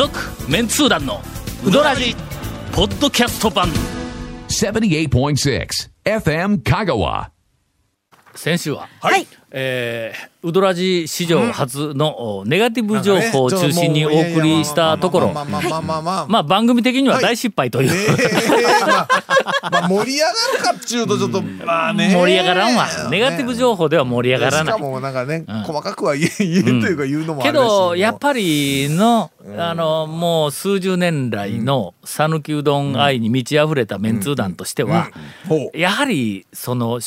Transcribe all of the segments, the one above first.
続メンツー団のウドラジポッドキャスト版78.6 FM Kagawa. 先週は、はい。えーウドラジ史上初のおネガティブ情報を中心にお送りしたところ。まあ番組的には大失敗という、ええまあまあ盛り上がるかっちゅうとちょっとまあね。盛り上がらんわ。ネガティブ情報では盛り上がらない。しかもなんかね細かくは言え言えというか言うのもあけれだしどやっぱりの、あのもう数十年来の讃岐うどん愛に満ち溢れたメンツー団としては、やはりその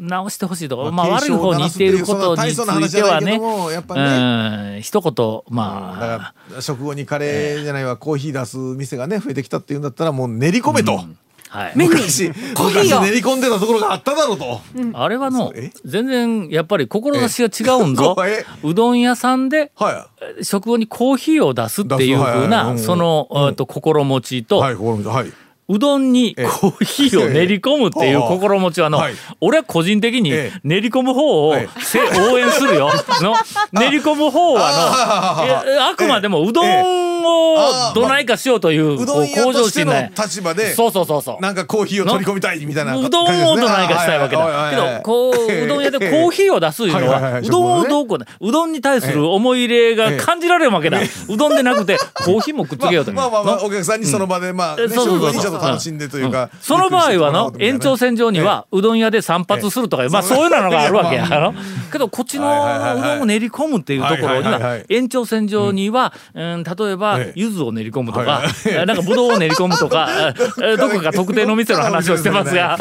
直してほしいとか、まあ、まあ悪い方に言っていることについてはね。どもやっぱうん一言だまあ、から食後にカレーじゃないわコーヒー出す店がね増えてきたっていうんだったらもう練り込めと。はい、昔コーヒーを。昔練り込んでたところがあっただろうと。あれはのえ？全然やっぱり志が違うんぞ。え うどん屋さんでは食後にコーヒーを出すっていうふう出す。はいはいその、えっと心持ちと、いはい心のはいうどんにコーヒーを練り込むっていう心持ちはの、はい俺は個人的にええ練り込む方を応援するよ。の練り込む方はのあくまでもうどんをどないかしようといううどん屋向としての上心ね。立場でそうそうそうそう。なんかコーヒーを取り込みたいみたいなうどんをどないかしたいわけだ。けど、こう、うどん屋でコーヒーを出すいうのは、うどんをどうこうね、うどんに対する思い入れが感じられるわけだ。うどんでなくて、コーヒーもくっつけようと。まあまあまあお客さんにその場でまあそうそうそうと楽しんでというかその場合はの延長戦線上にはうどん屋で散髪するとかまあそういうのがあるわけやろ。けどこっちのうどんを練り込むっていうところには延長線上にはうん。例えばええ。柚子を練り込むとかはなんかぶどうを練り込むとか えどこか特定の店の話をしてますが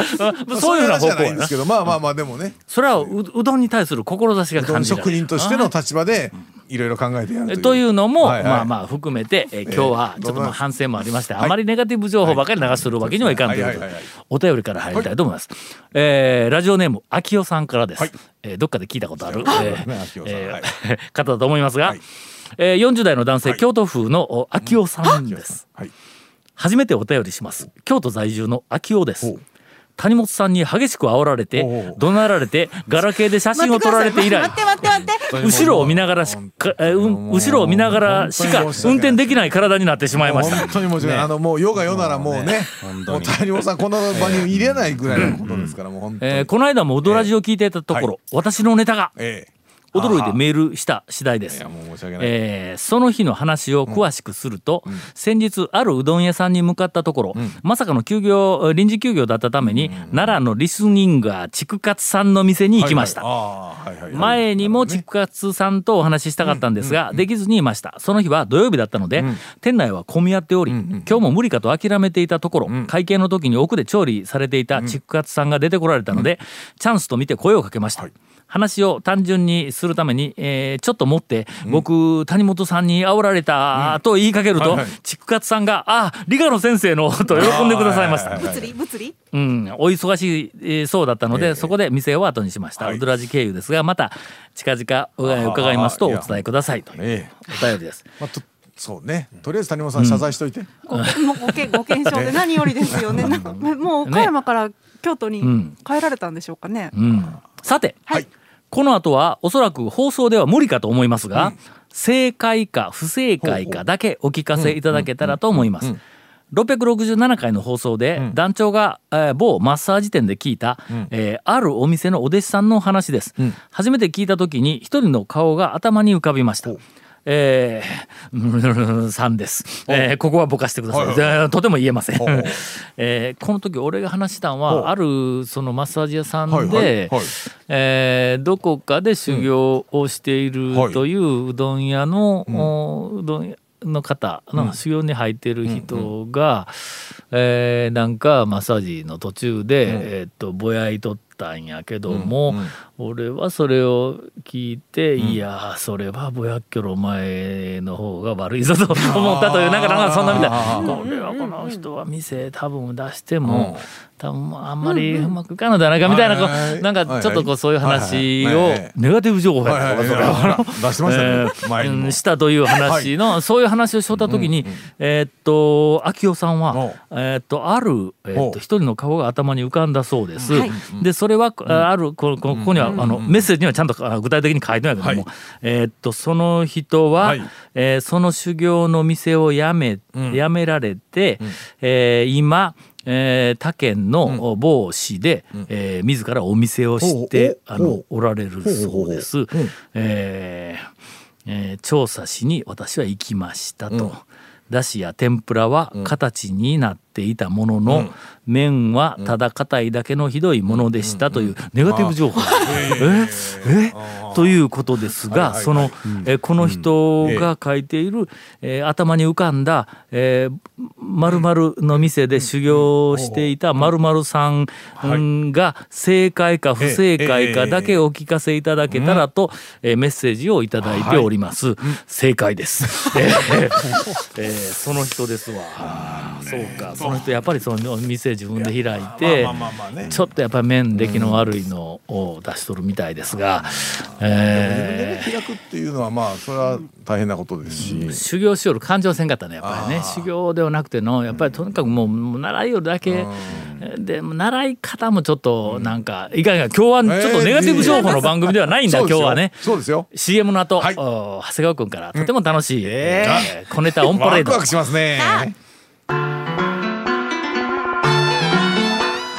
うんそういうふうな方向やどまあまあまあでもね。それはううどんに対する志が感じる職人としての立場でいろいろ考えてやるという。のも、はいはい。まあまあ含めて、えー今日はちょっとまあ反省もありまして、い。あまりネガティブ情報ばかり流するわけにはいかんということではいはいはい。はいお便りから入りたいと思います。えーラジオネーム秋代さんからです。はい。えーどっかで聞いたことある、はいえ方だと思いますが、はい。えー40代の男性、はい。京都府のお秋代さんです。はい。初めてお便りします。京都在住の秋代です。谷本さんに激しく煽られて怒鳴られてガラケーで写真を撮られて以来待って待って待って。後ろを見ながらしか、後ろを見ながらしか運転できない体になってしまいました。本当に申し訳ない、あのもう世が世ならもうねもう谷本さんこの場に入れないぐらいのことですから、もう本当に、えーこの間も「オドラジ」を聞いていたところ、はい。私のネタがええ驚いてメールした次第です。その日の話を詳しくすると、先日あるうどん屋さんに向かったところ、まさかの休業臨時休業だったために、奈良のリスニンガー竹勝さんの店に行きました。前にも竹勝さんとお話ししたかったんですが、できずにいました。その日は土曜日だったので、店内は混み合っており、今日も無理かと諦めていたところ、会計の時に奥で調理されていた竹勝さんが出てこられたので、チャンスと見て声をかけました。話を単純にするために、えーちょっと持って、僕、谷本さんに煽られたと言いかけると、はいはい。竹勝さんが、あ、理科の先生の、と喜んでくださいました。物理物理？うん、お忙しいえーそうだったので、ええ。そこで店を後にしました。はい。うどらじ経由ですが、また近々お伺いますとお伝えくださいと。いうええお便りです。まあ、とそうね。とりあえず谷本さん謝罪しといて、ごもうごけご検証で何よりですよね。もう岡山から京都にん。帰られたんでしょうかね。うん、さて、はい。この後はおそらく放送では無理かと思いますが、正解か不正解かだけお聞かせいただけたらと思います。667回の放送で団長が、えー某マッサージ店で聞いた、えーあるお店のお弟子さんの話です、初めて聞いた時に一人の顔が頭に浮かびました。えー、さんです、えーここはぼかしてください、はいとても言えません。えーこの時俺が話したんはあるそのマッサージ屋さんで、えーどこかで修行をしているはいといううどん屋の、おうどん屋の方の修行に入っている人が、えーなんかマッサージの途中で、えーっとぼやいとったんやけども、俺はそれを聞いて、いやーそれはぼやっきょろ前の方が悪いぞと思ったというなんかなんかそんなみたいこれはこの人は店多分出しても、多分あんまりうまくいかんのではないかみたいな、こうはい。はいなんかちょっとこうそういう話をネガティブ情報やとか出してましたね したという話の、そういう話をしとった時に、えーっと秋代さんはお、えーっとある、えーっおと一人の顔が頭に浮かんだそうです。はい。でそれは、ああるここここにはやあのメッセージにはちゃんとあ具体的に書いてないけども、はい。えーっとその人は、はい。えーその修行の店を辞め、辞められて、えー今えー他県の某市で、えー自らお店をしてあのおられるそうです。えーえー調査しに私は行きましたと。だしや天ぷらは形になっていたものの、麺はただ硬いだけのひどいものでしたというネガティブ情報。え？え？ということですが、その、えーこの人が書いている、えー頭に浮かんだ、えー、の店で修行をしていた〇〇さんうんが正解か不正解かだけお聞かせいただけたらと、えーメッセージをいただいております。正解です。えーえーその人ですわ。そうか、その人やっぱりその店自分で開いてちょっとやっぱり麺出来の悪いのを出しとるみたいですが、え自分でね開くっていうのはまあそれは大変なことですし、ー修行しよる感情せんかったねやっぱりね。修行ではなくてのやっぱりとにかくもう習いよるだけ。でも習い方もちょっとなんかいかんいかん今日はちょっとネガティブ情報の番組ではないんだ今日はね。そうですよ。CM の後、はい。お長谷川君からとても楽しい、えー。小ネタオンパレード。ワクワクしますね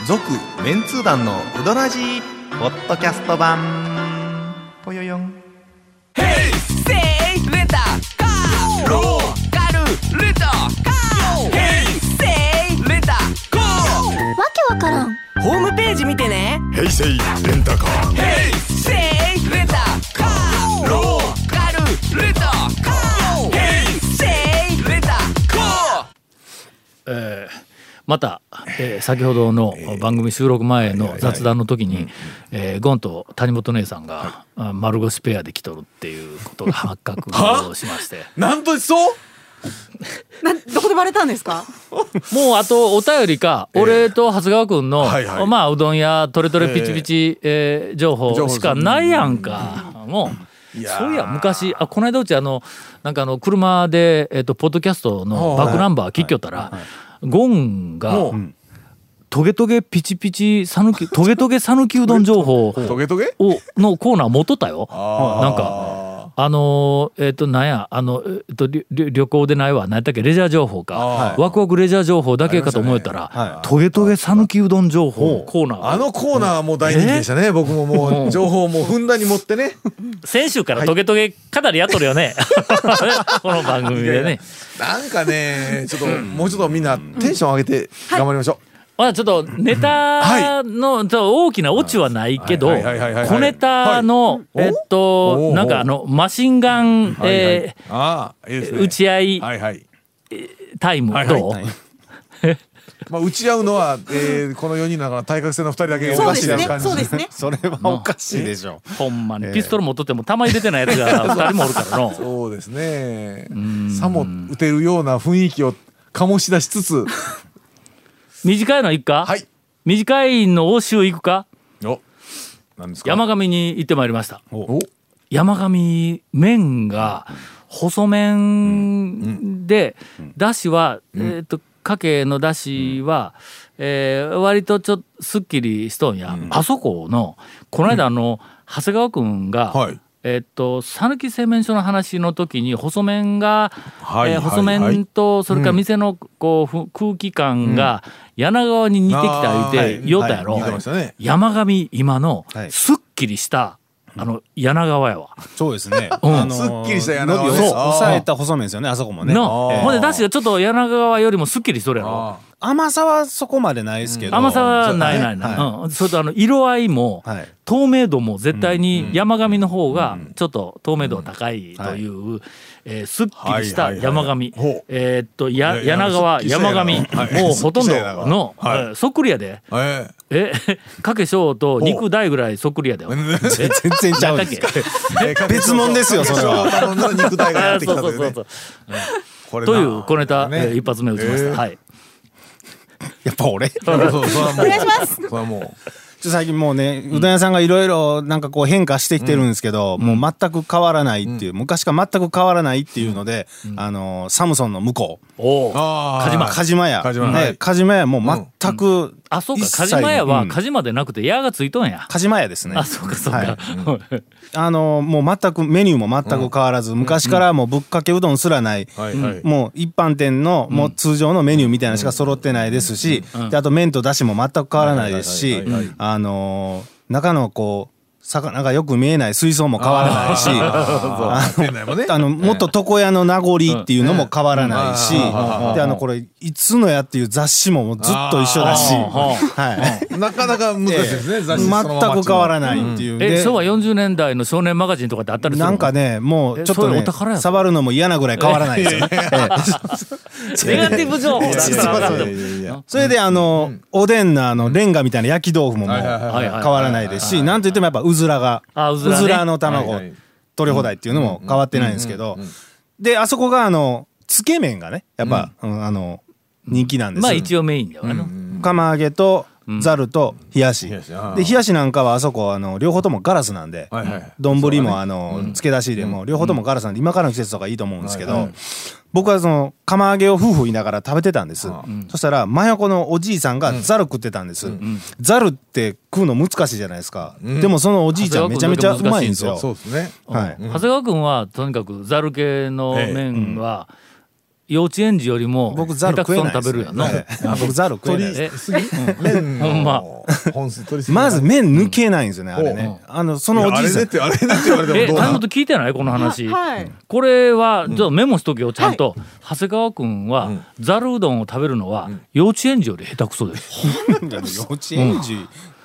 続メンツー団のウドラジーポッドキャスト版。ぽよよん。わけわからん。ホームページ見てね。平成レンタカー。せいレンタカーローカルレンタカー。ヘイセイレンタカーまた、えー先ほどの番組収録前の雑談の時に、えーゴンと谷本姉さんが、あ丸腰ペアで来とるっていうことが発覚をしまして。なんとそう？などこでバレたんですか？もうあとお便りか、俺と長谷川君の、はいはい。まあうどん屋トレトレピチピチ、えー情報情報しかないやんか、もう。いやー。そういや昔あこの間うちあのなんかあの車で、えっとポッドキャストのバックナンバー聞きよったら、ゴンが、トゲトゲピチピチさぬきトゲトゲさぬきうどん情報トゲトゲ？をのコーナー持っとったよ。なんかあのーえっ、となんやあのえっ、とり旅旅行でないわ。何やったっけ？レジャー情報か、はいワクワクレジャー情報だけかと思えたら、はトゲトゲさぬきうどん情報。コーナー。があのコーナーはもう大人気でしたね、僕ももう。情報をもうふんだんに持ってね。先週からトゲトゲかなりやっとるよね。この番組でね。なんかねちょっともうちょっとみんなテンション上げて頑張りましょう、まあちょっとネタの、大きなオチはないけどはい。はい。はい。はい。はい。小ネタの、はい。えっとおなんかあのマシンガン、はい。はい。え打ち合いはい。はい。タイムはい。はい。どう、まあ打ち合うのは、えー、この4人の中の対角線の2人だけおかそうですね。しいな感じ。そうですね。それはおかしいでしょほんまに。ピストル持っとっても弾入れてないやつが 2人もおるからの。そうですね。さも打てるような雰囲気を醸し出しつつ短いの行くか、はい。短いの応酬行くか？おなんですか？山上に行ってまいりました。お。山上麺が細麺でだしは、えっとかけのだしは、えー割とちょっとすっきりしとんや、あそこのこの間あの、長谷川君が、はいえっと讃岐製麺所の話の時に細麺が、はいはいえー細麺とそれから店のこうふ空気感が柳川に似てきた言うて、言おったやろ、はい。言うてましたね。山上今のはい。すっきりした、あの柳川やわ。そうですね、うん。あのすっきりした柳川。抑えた細麺ですよねあそこもね。の、ええほんでだしがちょっと柳川よりもすっきりしとるやろ。あ甘さはそこまでないですけど。甘さはないないない、はうん、それとあの色合いも、はい。透明度も絶対に山上の方がちょっと透明度が高いという、えーすっきりした山上、はいはい。はいえーっとや柳川山上、もうほとんどの、はいえーそっくりやでええかけしょうと肉大ぐらいそっくりやで。全然ちゃうんですかえー別物ですよそれは肉体がやってきたというねという小ネタ、ねえー一発目打ちました。えーはい。やっぱ俺？お願いしますそれはもっと最近もうねうどん屋さんがいろいろなんかこう変化してきてるんですけど、もう全く変わらないっていう、昔から全く変わらないっていうので、あのサムソンの向こう。おお。あー。カジマ。屋。梶間ねはい。梶間屋もう全くあそうか。カジマ屋はうん。カジマでなくて矢がついとんや、カジマ屋ですね。あそうかそうか、はい。あのもう全くメニューも全く変わらず、昔からもうぶっかけうどんすらない、もう一般店のもう通常のメニューみたいなのしか揃ってないですし、であと麺とだしも全く変わらないですしはいはいはいはいあの中のこう魚がよく見えない水槽も変わらないしあのもっと床屋の名残っていうのも変わらないし、うん。であのこれ「いつのや」っていう雑誌ももうずっと一緒だし、はい、なかなか難しいですね、雑誌全く変わらないっていう。えで昭和40年代の少年マガジンとかってあったりするの？なんかねもうちょっと触るのも嫌なぐらい変わらないですよ。ええ。ネガティブ情報 それであの、おでんのあのレンガみたいな焼き豆腐ももう変わらないですし、なんといってもやっぱうずらがあうずらね。の卵はいはい。取り放題っていうのも変わってないんですけど、であそこがあのつけ麺がねやっぱ、うん。あの人気なんです。まあ一応メインだよな、釜揚げとざると冷やし、冷やしあー。で冷やしなんかはあそこあの両方ともガラスなんで、はいはい。丼もあの漬け出しでも両方ともガラスなんで今からの季節とかいいと思うんですけど、僕はその釜揚げを夫婦言いながら食べてたんです、そしたら真横のおじいさんがザル食ってたんです、ザルって食うの難しいじゃないですか、でもそのおじいちゃんめちゃめちゃうまいんですよ。そうですね。はい、長谷川君はとにかくざる系の麺は幼稚園児よりも僕ザル下手くそに食えないです、食べるや僕ザル食えない。ですえ 麺ほんまの本数取りすぎまず麺抜けないんですよね、あれね、あのそのおあれじいさんねってあれねって言われてもえどうなの？聞いてない？この話、はい。これはちょっとメモしとけよちゃんと、長谷川君はざるうどんを食べるのは幼稚園児より下手くそです、幼稚園児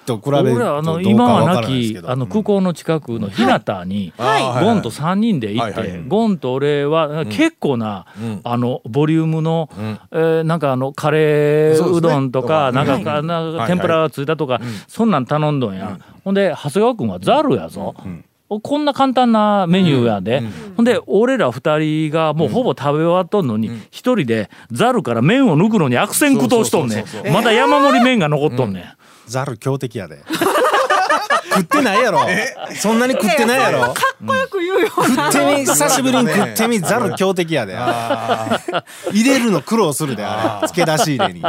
と比べるとあの今はなきあの空港の近くの日向に、はい。ゴンと3人で行って、ゴンと俺は結構な、あのボリュームの、えーなんかあのカレーうどんとか、なんか、天ぷらがついたとか、そんなん頼んどんや、ほんで長谷川君はざるやぞ、こんな簡単なメニューやで、ほんで俺ら二人がもうほぼ食べ終わっとんのに一、人でざるから麺を抜くのに悪戦苦闘しとんねん。まだ山盛り麺が残っとんねん、ザル強敵やで。食ってないやろ。そんなに食ってないやろ。かっこよく言うよ食ってみ久しぶりに食ってみザル強敵やで。入れるの苦労するであれ。漬け出し入れに。い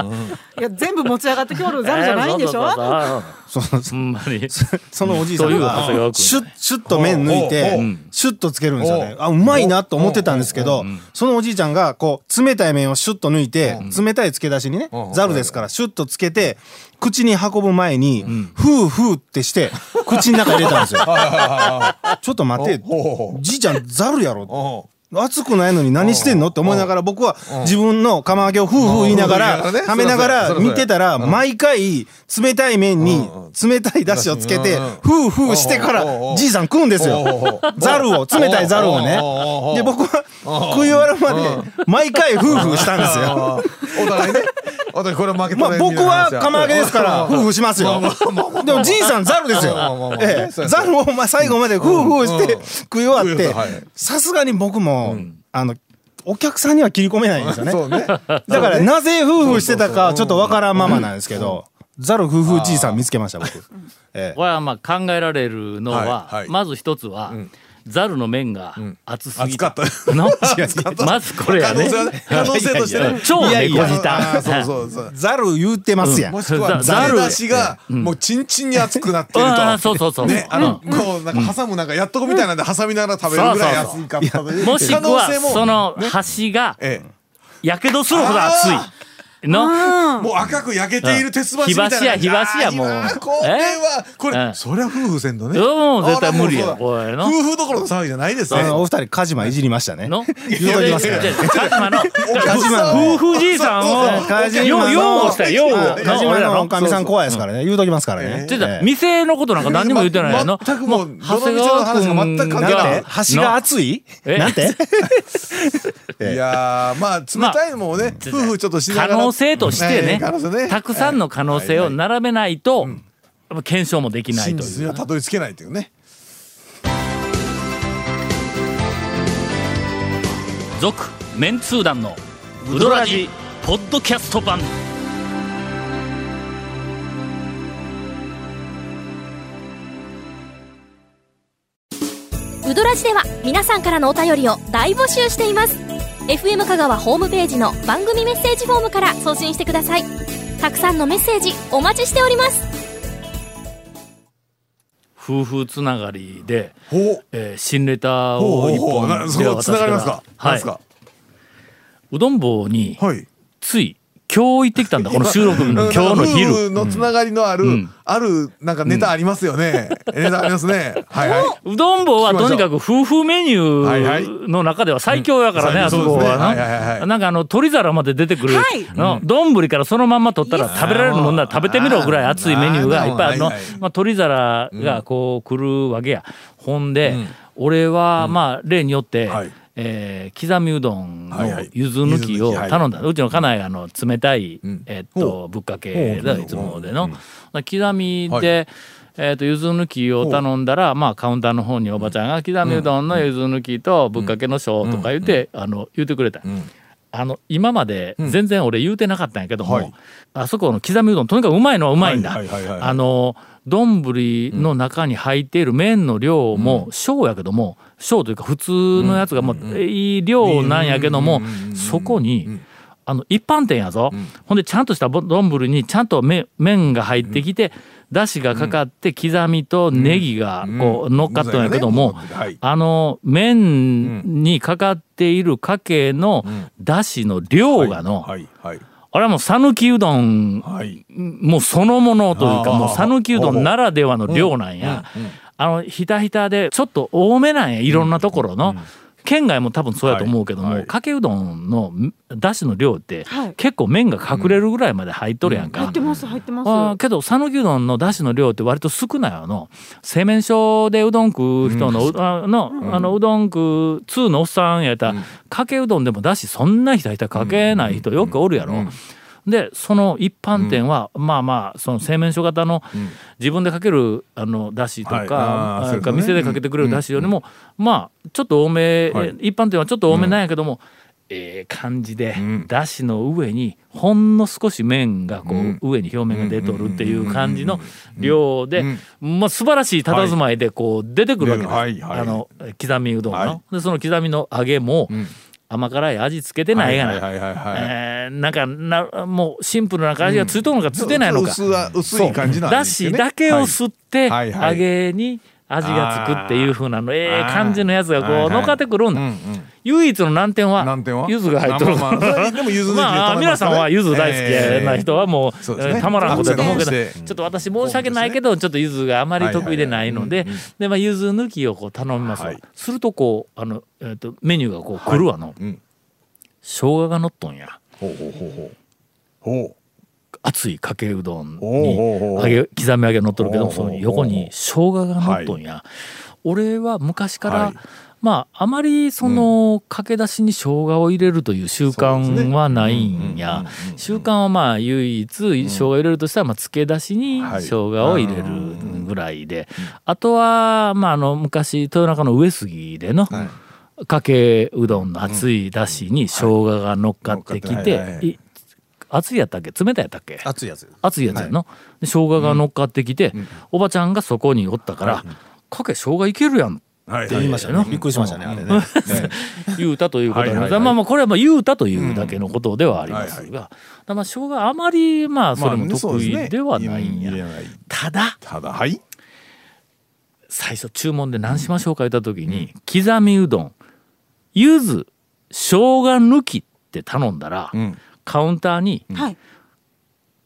や全部持ち上がって今日のザルじゃないんでしょ、えーその そのおじいさんが君シュッシュッと麺抜いてシュッとつけるんですよね。あうまいなと思ってたんですけどそのおじいちゃんがこう冷たい麺をシュッと抜いて冷たい漬け出しにねザルですからシュッとつけて口に運ぶ前にフーフーってして口の中入れたんですよ。ちょっと待ってじいちゃんザルやろお熱くないのに何してんの？って思いながら僕は自分の釜揚げをフーフー言いながら食べながら見てたら毎回冷たい麺に冷たいだしをつけてフーフーしてからじいさん食うんですよ。ザルを冷たいザルをね。で僕は食い終わるまで毎回フーフーしたん。ですよお互いねお互いこれ負けたまあね僕は釜揚げですからフーフーしますよでもじいさん。ザルですよまあまあまあまあええそうやザルをまあ最後までフーフーして食い終わってはいさすがに僕もあのお客さんには切り込めないんですよね。ね。だからなぜ夫婦してたかちょっとわからんままなんですけど、ザル夫婦じいさん見つけました僕。ええこれはまあ考えられるのは、はいはい。まず一つは、ザルの麺が熱すぎ熱かった。の まずこれやね。可能性はね可能性としてね。超猫舌。そうそうそう ザル言うてますやん。もしくはザル。出しがもうチンチンに熱くなってると。そうそうそう、ねあのこうなん。か挟むなんかやっとこみたいなんで挟みながら食べるぐらい熱いかっもしくはその端がええ。やけどするほど熱いの？もう赤く焼けている鉄箸みたいな。火箸や火箸やもうこれはこえれそりゃ夫婦せんとね。もう絶対無理やあらもうそうだ。これの？夫婦どころの騒ぎじゃないですね。お二人カジマいじりましたね。の？言うときますカジマのカジマの？夫婦じいさんを？カジマよう擁護したよ擁護あカジマののおかみさん怖いですからね。言うときますからね。ちょっとええ店のことなんか何にも言ってないやの？全くもうもどの店の話が全く関係ないなんて？端が熱い？え？なんて？いやーまあ冷たいのもね夫婦ちょっとしながら。可能性としてねねたくさんの可能性を並べないと、やっぱ検証もできない真という。実にはたどり着けないというね。続メンツー団のウドラジポッドキャスト版。ウドラジでは皆さんからのお便りを大募集しています FM 香川ホームページの番組メッセージフォームから送信してください。たくさんのメッセージお待ちしております。夫婦つながりで、えー新レターを一本ではこつながりますか？はい。うどん坊にはい。つい今日行ってきたんだ。この収録日の今日の夫昼婦のつながりのある、ん。あるなんかネタありますよね、ネタありますね。はいはい。うどん坊はとにかく夫婦メニュはいはいーの中では最強やからね、うんあそこはな。んかあの鳥皿まで出てくるはい。からそのまんま取ったら食べられるもんなら食べてみろぐらい熱いメニューがいっぱいあるの。はいはいまあ鳥皿がこう来るわけや。ほんで俺はまあ例によってはいえー刻みうどんのはいはい。ゆず抜きを柚子抜きはい。頼んだ。うちの家内があの冷たいん。えっほとぶっかけだいつもでの。刻みはい。でえー、とゆず抜きを頼んだら、まあ、カウンターの方におばちゃんが刻みうどんのゆず抜きとぶっかけの小とか言って、あの言ってくれた、あの今まで全然俺言うてなかったんやけども、はい。あそこの刻みうどんとにかくうまいのはうまいんだ。あの丼の中に入っている麺の量も小やけども小というか普通のやつがもういい量なんやけどもそこにあの一般店やぞ、ほんでちゃんとしたぼ丼にちゃんと麺麺が入ってきて、だしがかかって刻みとネギがこう乗っかったんやけども、うんうんはい。あの麺にかかっているかけのだしの量がの、はい。はい。あれはもう讃岐うどんはい。もうそのものというかもう讃岐うどんならではの量なんや。あのひたひたでちょっと多めなんやいろんなところの。県外も多分そうやと思うけども、はいはい。かけうどんのだしの量ってはい。結構麺が隠れるぐらいまで入っとるやんか。入ってます入ってます。けど讃岐うどんのだしの量って割と少ないわの製麺所でうどん食う人の,、うあのあのうどん食う通のおっさんやったら、かけうどんでもだしそんなひたひたかけない人よくおるやろ。でその一般店は、まあまあその製麺所型の自分でかけるあのだしとか、はい。あーあそうですね。店でかけてくれるだしよりも、まあちょっと多め、はい。一般店はちょっと多めなんやけども、ええ感じで、ん。だしの上にほんの少し麺がこう、うん。上に表面が出とるっていう感じの量で、まあ素晴らしい佇まいでこう出てくるわけです、はい。はい。あの刻みうどんの、はい。でその刻みの揚げも、甘辛い味付けてないがな、えーなんかなもうシンプルな感じがついとるのかついてないのか、薄は薄い感じなんね。しだけを吸ってはいはいはい。揚げに味がつくっていう風なのええ感じのやつがこはいはい。う乗っかってくるんだ、うんうん。唯一の難点は難点は？柚子が入っとるまあまあ皆さんは柚子大好きな人はもう,、えーたまらんことだと思うけど、ちょっと私申し訳ないけどちょっと柚子があまり得意でないのででまあ柚子抜きをこう頼みます。わ、はい。するとこうあの、えー、とメニューがこう来るわの、うん。生姜が乗っとんや。ほうほうほうほう。ほう熱いかけうどんに揚げ刻み揚げ乗っとるけどその横に生姜が乗っとんや、俺は昔から、はい。まああまりその駆け出しに生姜を入れるという習慣はないんや。習慣はまあ唯一生姜を入れるとしたらまあ漬け出しにはい。生姜を入れるぐらいで。あとはまああの昔豊中の上杉でのかけうどんの熱いだしに生姜が乗っかってきて熱いやったっけ？冷たいやったっけ？熱いやつ熱いやつやの、で生姜が乗っかってきて、おばちゃんがそこにおったから「かけ生姜いけるやん」はい。って言いましたね。びっくりしましたねあれ ね。言うたということです。はいはいはい。まあまあこれはまあ言うたというだけのことではありますが、まあ生姜あまりまあそれもまあ得ね意ではないんや、ただただはい。最初注文で何しましょうか言った時に、刻みうどん柚子生姜抜きって頼んだら、んカウンターにはい。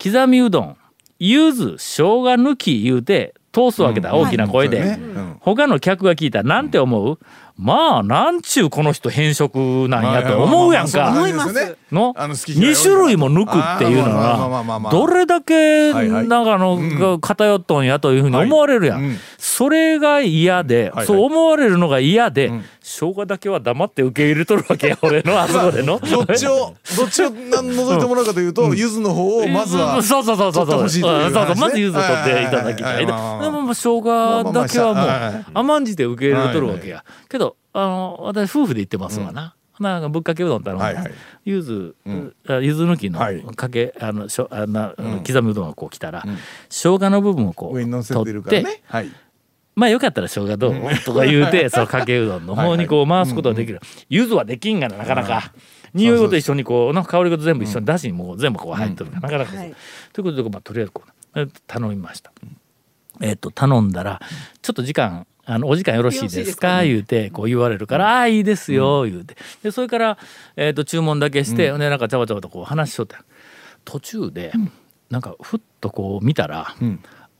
刻みうどん柚子生姜抜き言うて通すわけだ、大きな声で、他の客が聞いたらなんて思う、まあなんちゅうこの人変色なんやと思うやんか。の？あの好き嫌い2種類も抜くっていうのはどれだけなんかあのが偏っとんやというふうに思われるやん、それが嫌で、はいそう思われるのが嫌で、ん。生姜だけは黙って受け入れとるわけや俺の。あそこでの。どっちをどっちをいてもらうかというと柚子の方をまずはそうそうそうそう。そうまず柚子を取っていただきたい。でもまあ生姜だけはもう甘んじて受け入れとるわけやけどあの私夫婦で行ってますわな。なんかぶっかけうどん頼んはいはい。ゆずあゆず抜きのはい。かけあのしょあな刻みうどんがこう来たら生姜の部分をこ上に乗うせてるから取ってねはい。まあよかったら生姜どう？とか言うてそのかけうどんの 方にこう回すことができる。ゆずはできんがななかなか。匂いごと一緒にこうの香りごと全部一緒にだしにもう全部こう入ってるから、なかなかということで、まあ、とりあえずこうえ頼みました。えっと頼んだらちょっと時間あのお時間よろしいですか？言うてこう言われるから「ああいいですよ」言うて。でそれから、えっと注文だけして、でなんかちゃわちゃわとこう話しとったよ途中で、なんかふっとこう見たら、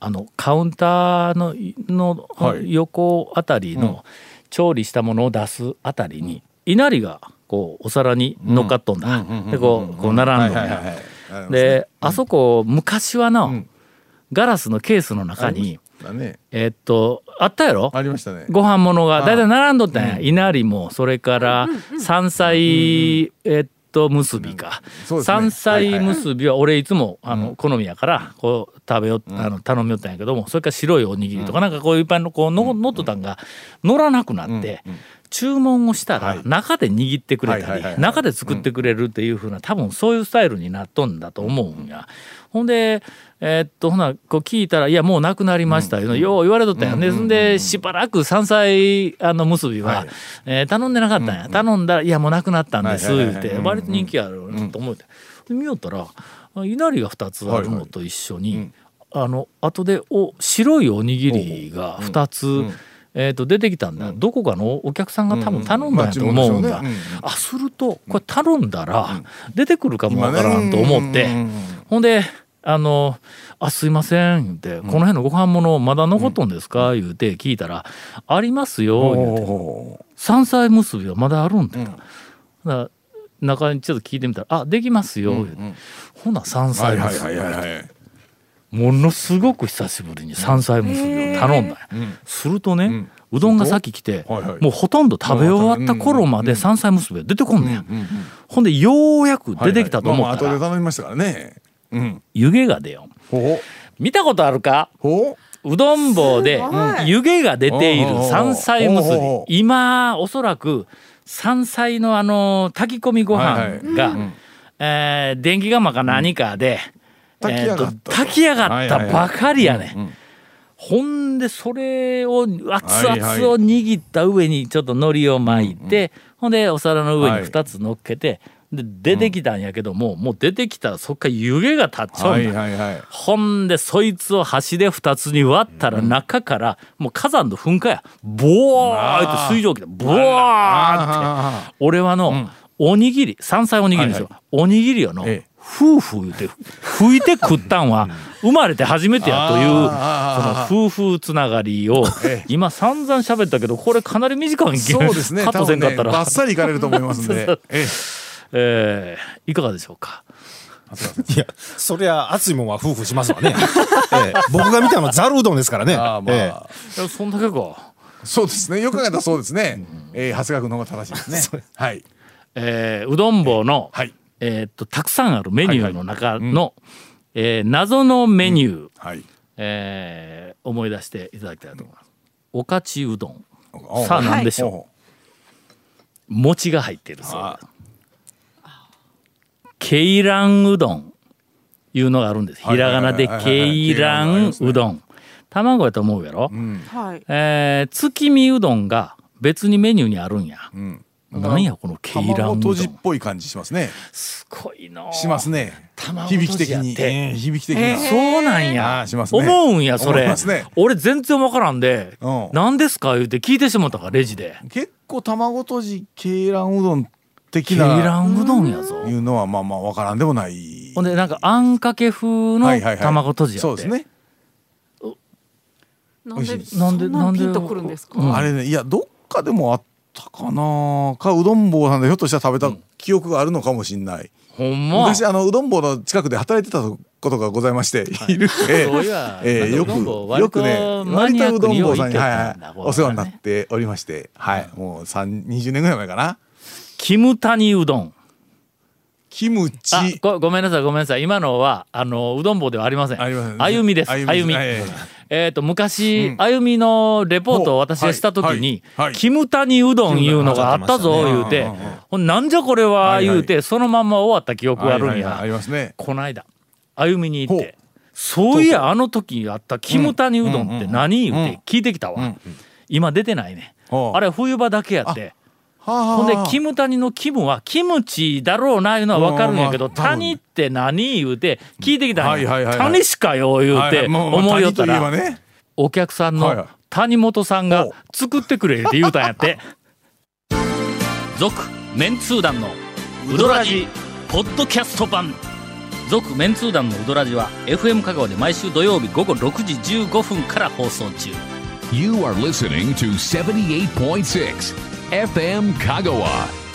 あのカウンターののはい。横あたりの調理したものを出すあたりに稲荷がこうお皿に乗っかっとんだ。でこうこう並んどんであそこ昔はの、ん。ガラスのケースの中にだね。えっとあったやろ？ありましたね。ご飯物がだいたい並んどったんや、稲荷もそれから山菜、えっと結びか、山菜結びは俺いつもあの好みやからこう食べよあの頼みよったんやけどもそれから白いおにぎりとかなんかこういういっぱいのこうの乗っとったんが乗らなくなって。注文をしたら中で握ってくれたり中で作ってくれるっていうふうな多分そういうスタイルになっとんだと思うんや。ほんでえーっとほなこう聞いたら「いやもうなくなりました」いうのよう言われとったんや。でそんでしばらく山菜あの結びは、えー頼んでなかったんや。頼んだら「いやもうなくなったんです」はいはいはい言うて割と人気あるなと思って。で見よったらあ稲荷が2つあるのと一緒にあの後でお白いおにぎりが2つ。えー、と出てきたんだ、どこかのお客さんが多分頼んだんやと思うんだ、まあ注文でしょうねあするとこれ頼んだら出てくるかもわからんと思って、ほんであの「あすいません」言って、この辺のご飯物まだ残っとんですか?」言うて聞いたら「ありますよ」言うて。お「山菜結びはまだあるんだよ」だから中にちょっと聞いてみたら「あできますよ」言うて。ほな山菜いはい結びはいはいはい。ものすごく久しぶりに山菜結びを頼んだんや、するとね、うどんがさっき来て、はいはい。もうほとんど食べ終わった頃まで山菜結びが出てこんねん、ほんでようやく出てきたと思ったら、はいはい。まあまあ後で頼みましたからねうん湯気が出よ。んほ見たことあるか？う。どん棒ではい。湯気が出ている山菜結び。おうおうおう今おそらく山菜のあの炊き込みご飯が、えー電気釜か何かで、炊き上がった。えーと炊き上がったばかりやね、うんうん。ほんでそれを熱々を握った上にちょっと海苔を巻いて、ほんでお皿の上にはい。2つ乗っけて、で出てきたんやけども、もう出てきたらそっから湯気が立っちゃはうんだ、いはいはい。ほんでそいつを箸で2つに割ったら中からもう火山の噴火や。ボワーって水蒸気でボワーって。あ俺はのおにぎり山菜おにぎりですよ、おにぎりをのええ。夫婦言うて拭いて食ったんは生まれて初めてやというあその夫婦つながりをええ。今散々喋ったけどこれかなり短いんーそうですね。カットせんかったら、ねバッサリいかれると思いますんで。ええーいかがでしょうか？いやそりゃ熱いもんは夫婦しますわね、ええ。僕が見たのざるうどんですからね。ああまえあ。いやそんだけか、そうですね。よく考えたらそうですね。えー長谷川君の方が正しいですね。はい。えーうどん棒の、はい。えーっとたくさんあるメニューの中の、えー謎のメニュー、はい。えー思い出していただきたいと思います。おかちうどん。おさあ何でしょう、お餅が入っているそうですケイランうどんいうのがあるんです。ひらがなでケイランうどん。卵やと思うやろ？はい。えー月見うどんが別にメニューにあるんや。んなんやこのケイラン卵うどん。とじっぽい感じしますねすごいの。しますね卵とじ響き的にやってえー響き的なそうなんや。あーしますね思うんやそれ。思いますね俺全然わからんで、うん何ですか？言うて聞いてしまったからレジで。結構卵とじ鶏卵うどん的なランうどんやぞ。いうのはまあまあわからんでもない。ほんでなんかあんかけ風のはいはいはい。卵とじやって。そうですね。なんでなんでそんななんでピンとくるんですか？うん。あれねいやどっかでもあったかな。かうどん坊さんでひょっとしたら食べた記憶があるのかもしれない、ほんま。昔あのうどん坊の近くで働いてたことがございまして、い、る。え そういやええよくよくね割とうどん坊さんに、はいはい、お世話になっておりまして、はい、もう三20年ぐらい前かなキムタニうどん。キムチ。あごごめんなさいごめんなさい。今のはあのうどん坊ではありません。ありません歩みです。歩みです。歩み。はいはいはいえっ、と昔、うん。歩みのレポートを私がした時に、はい。はい。はいキムタニうどんいうのがあったぞ言うて、うんうんうん。ほんなんじゃこれははいはい。言うて、そのまんま終わった記憶があるんや。はいはいはい。ありますね。こないだ歩みに行っほてそういやあの時あったキムタニうどんって何言うて聞いてきたわ、今出てないね。あれ冬場だけやって。はあはあほんでキムタニのキムはキムチだろうないうのは分かるんやけど、谷って何言うて聞いてきたんや、谷しかよ言うて思いよったら、お客さんの谷本さんがお作ってくれって言うたんやって。続メンツー団のウドラジポッドキャスト版。続メンツー団のウドラジは FM 香川で毎週土曜日午後6時15分から放送中。You are listening to 78.6 FM Kagawa.